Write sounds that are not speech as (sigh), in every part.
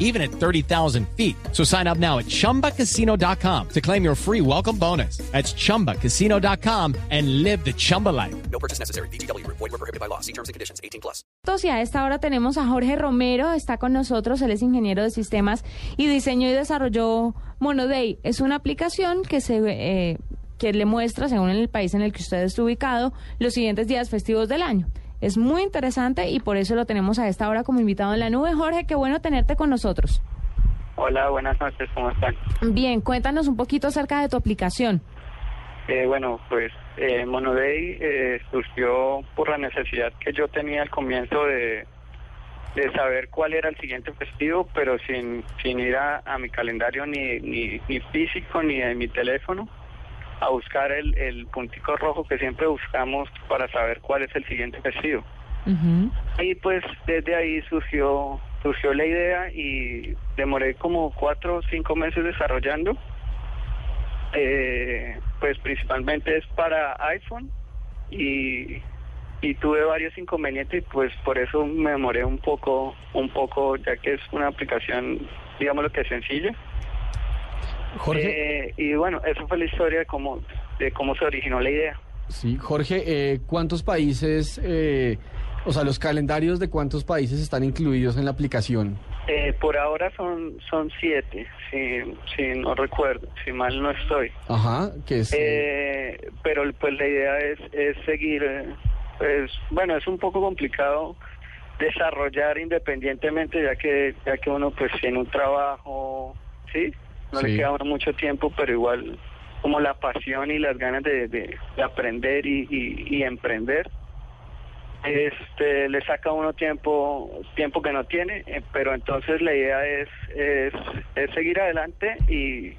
even at 30,000 feet. So sign up now at chumbacasino.com to claim your free welcome bonus. That's chumbacasino.com and live the Chumba life. No purchase necessary. BGW. Void were prohibited by law. See terms and conditions. 18 plus. Y a esta hora tenemos a Jorge Romero, está con nosotros, él es ingeniero de sistemas y diseñó y desarrolló Monoday. Es una aplicación que se eh, que le muestra, según el país en el que usted está ubicado, los siguientes días festivos del año. Es muy interesante y por eso lo tenemos a esta hora como invitado en la nube. Jorge, qué bueno tenerte con nosotros. Hola, buenas noches, ¿cómo están? Bien, cuéntanos un poquito acerca de tu aplicación. Eh, bueno, pues eh, Monoday eh, surgió por la necesidad que yo tenía al comienzo de, de saber cuál era el siguiente festivo, pero sin, sin ir a, a mi calendario ni, ni, ni físico ni de mi teléfono a buscar el, el puntico rojo que siempre buscamos para saber cuál es el siguiente festivo. Ujú. Y pues desde ahí surgió surgió la idea y demoré como cuatro o cinco meses desarrollando. Eh, pues principalmente es para iPhone y, y tuve varios inconvenientes y pues por eso me demoré un poco, un poco ya que es una aplicación, digamos lo que es sencilla. Jorge, Eh, y bueno, esa fue la historia de cómo, de cómo se originó la idea. sí, Jorge, eh, ¿cuántos países, eh, o sea, los calendarios de cuántos países están incluidos en la aplicación? Eh, por ahora son son siete, si, si no recuerdo, si mal no estoy. Ajá, que es... eh, Eh, pero pues la idea es, es seguir, pues bueno, es un poco complicado desarrollar independientemente ya que ya que uno pues tiene un trabajo, ¿sí? No Sí. le queda mucho tiempo, pero igual como la pasión y las ganas de, de- de aprender y, y- y emprender, este le saca a uno tiempo tiempo que no tiene, eh, pero entonces la idea es, es, es seguir adelante y,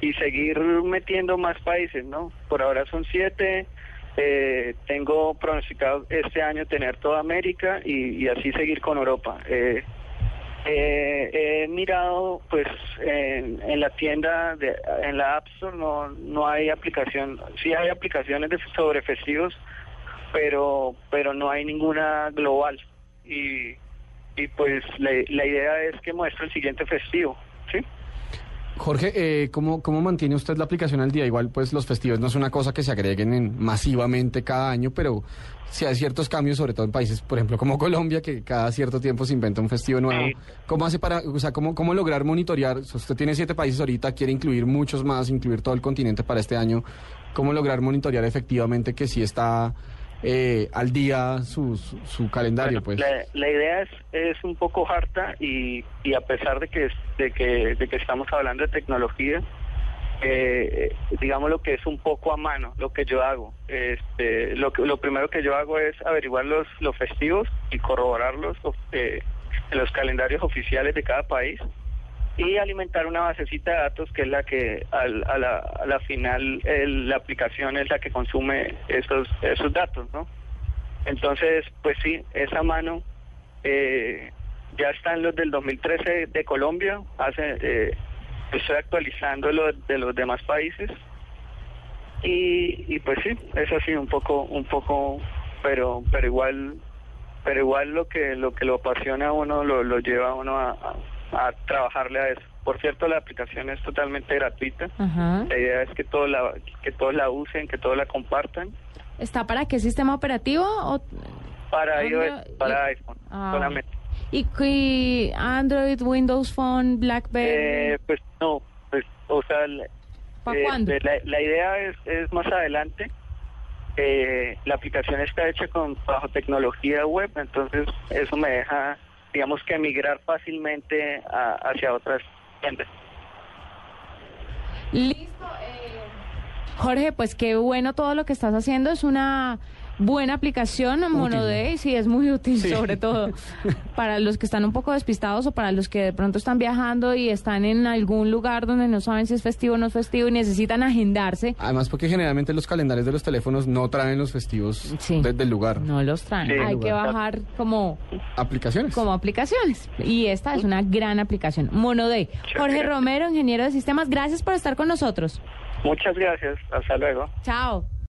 y seguir metiendo más países, ¿no? Por ahora son siete. eh, tengo pronosticado este año tener toda América y, y así seguir con Europa. Eh, eh, he mirado, pues, en, en la tienda, de, en la App Store no, no hay aplicación, sí hay aplicaciones de, sobre festivos, pero, pero no hay ninguna global. Y, y pues la, la idea es que muestre el siguiente festivo, ¿sí? Jorge, eh, ¿cómo, ¿cómo mantiene usted la aplicación al día? Igual, pues los festivos no es una cosa que se agreguen en- masivamente cada año, pero si hay ciertos cambios, sobre todo en países, por ejemplo, como (laughs) Colombia, que cada cierto tiempo se inventa un festivo nuevo. ¿Cómo hace para, o sea, cómo, cómo lograr monitorear? O sea, usted tiene siete países ahorita, quiere incluir muchos más, incluir todo el continente para este año. ¿Cómo lograr monitorear efectivamente que sí está eh, al día su, su, su calendario, Bueno, pues? la, la idea es, es un poco harta y, y a pesar de que, de que, de que estamos hablando de tecnología, eh, digamos lo que es un poco a mano, lo que yo hago. Este, lo, que- lo primero que yo hago es averiguar los, los festivos y corroborarlos eh, en los calendarios oficiales de cada país y alimentar una basecita de datos que es la que al- a, la, a la final el- la aplicación es la que consume esos, esos datos, ¿no? Entonces, pues sí, esa mano eh, ya están los del 2013 de Colombia, hace, eh, estoy actualizando lo de los demás países y, y pues sí, es así un poco, un poco, pero, pero igual, pero igual lo que lo que lo apasiona a uno lo, lo lleva a uno a- a trabajarle a eso. Por cierto, la aplicación es totalmente gratuita. Ajá. La idea es que todos la que todos la usen, que todos la compartan ¿Está para qué sistema operativo? O... para iOS, para iPhone Ah. solamente. ¿Y, y Android, Windows Phone, BlackBerry? Eh, pues no, pues o sea, la, ¿Pa' eh, cuándo? la, la idea es, es más adelante. Eh, la aplicación está hecha con bajo tecnología web, entonces eso me deja, digamos que migrar fácilmente a- hacia otras tiendas. Listo. eh, Jorge, pues qué bueno todo lo que estás haciendo. Es una buena aplicación, Monoday, sí, es muy (laughs) útil, sobre todo para los que están un poco despistados o para los que de pronto están viajando y están en algún lugar donde no saben si es festivo o no es festivo y necesitan agendarse. Además, porque generalmente los calendarios de los teléfonos no traen los festivos Sí. desde el lugar. No los traen. Sí. Hay que bajar como, Aplicaciones. como aplicaciones. Y esta es una gran aplicación. Monoday. Jorge. Romero, ingeniero de sistemas, gracias por estar con nosotros. Muchas gracias. Hasta luego. Chao.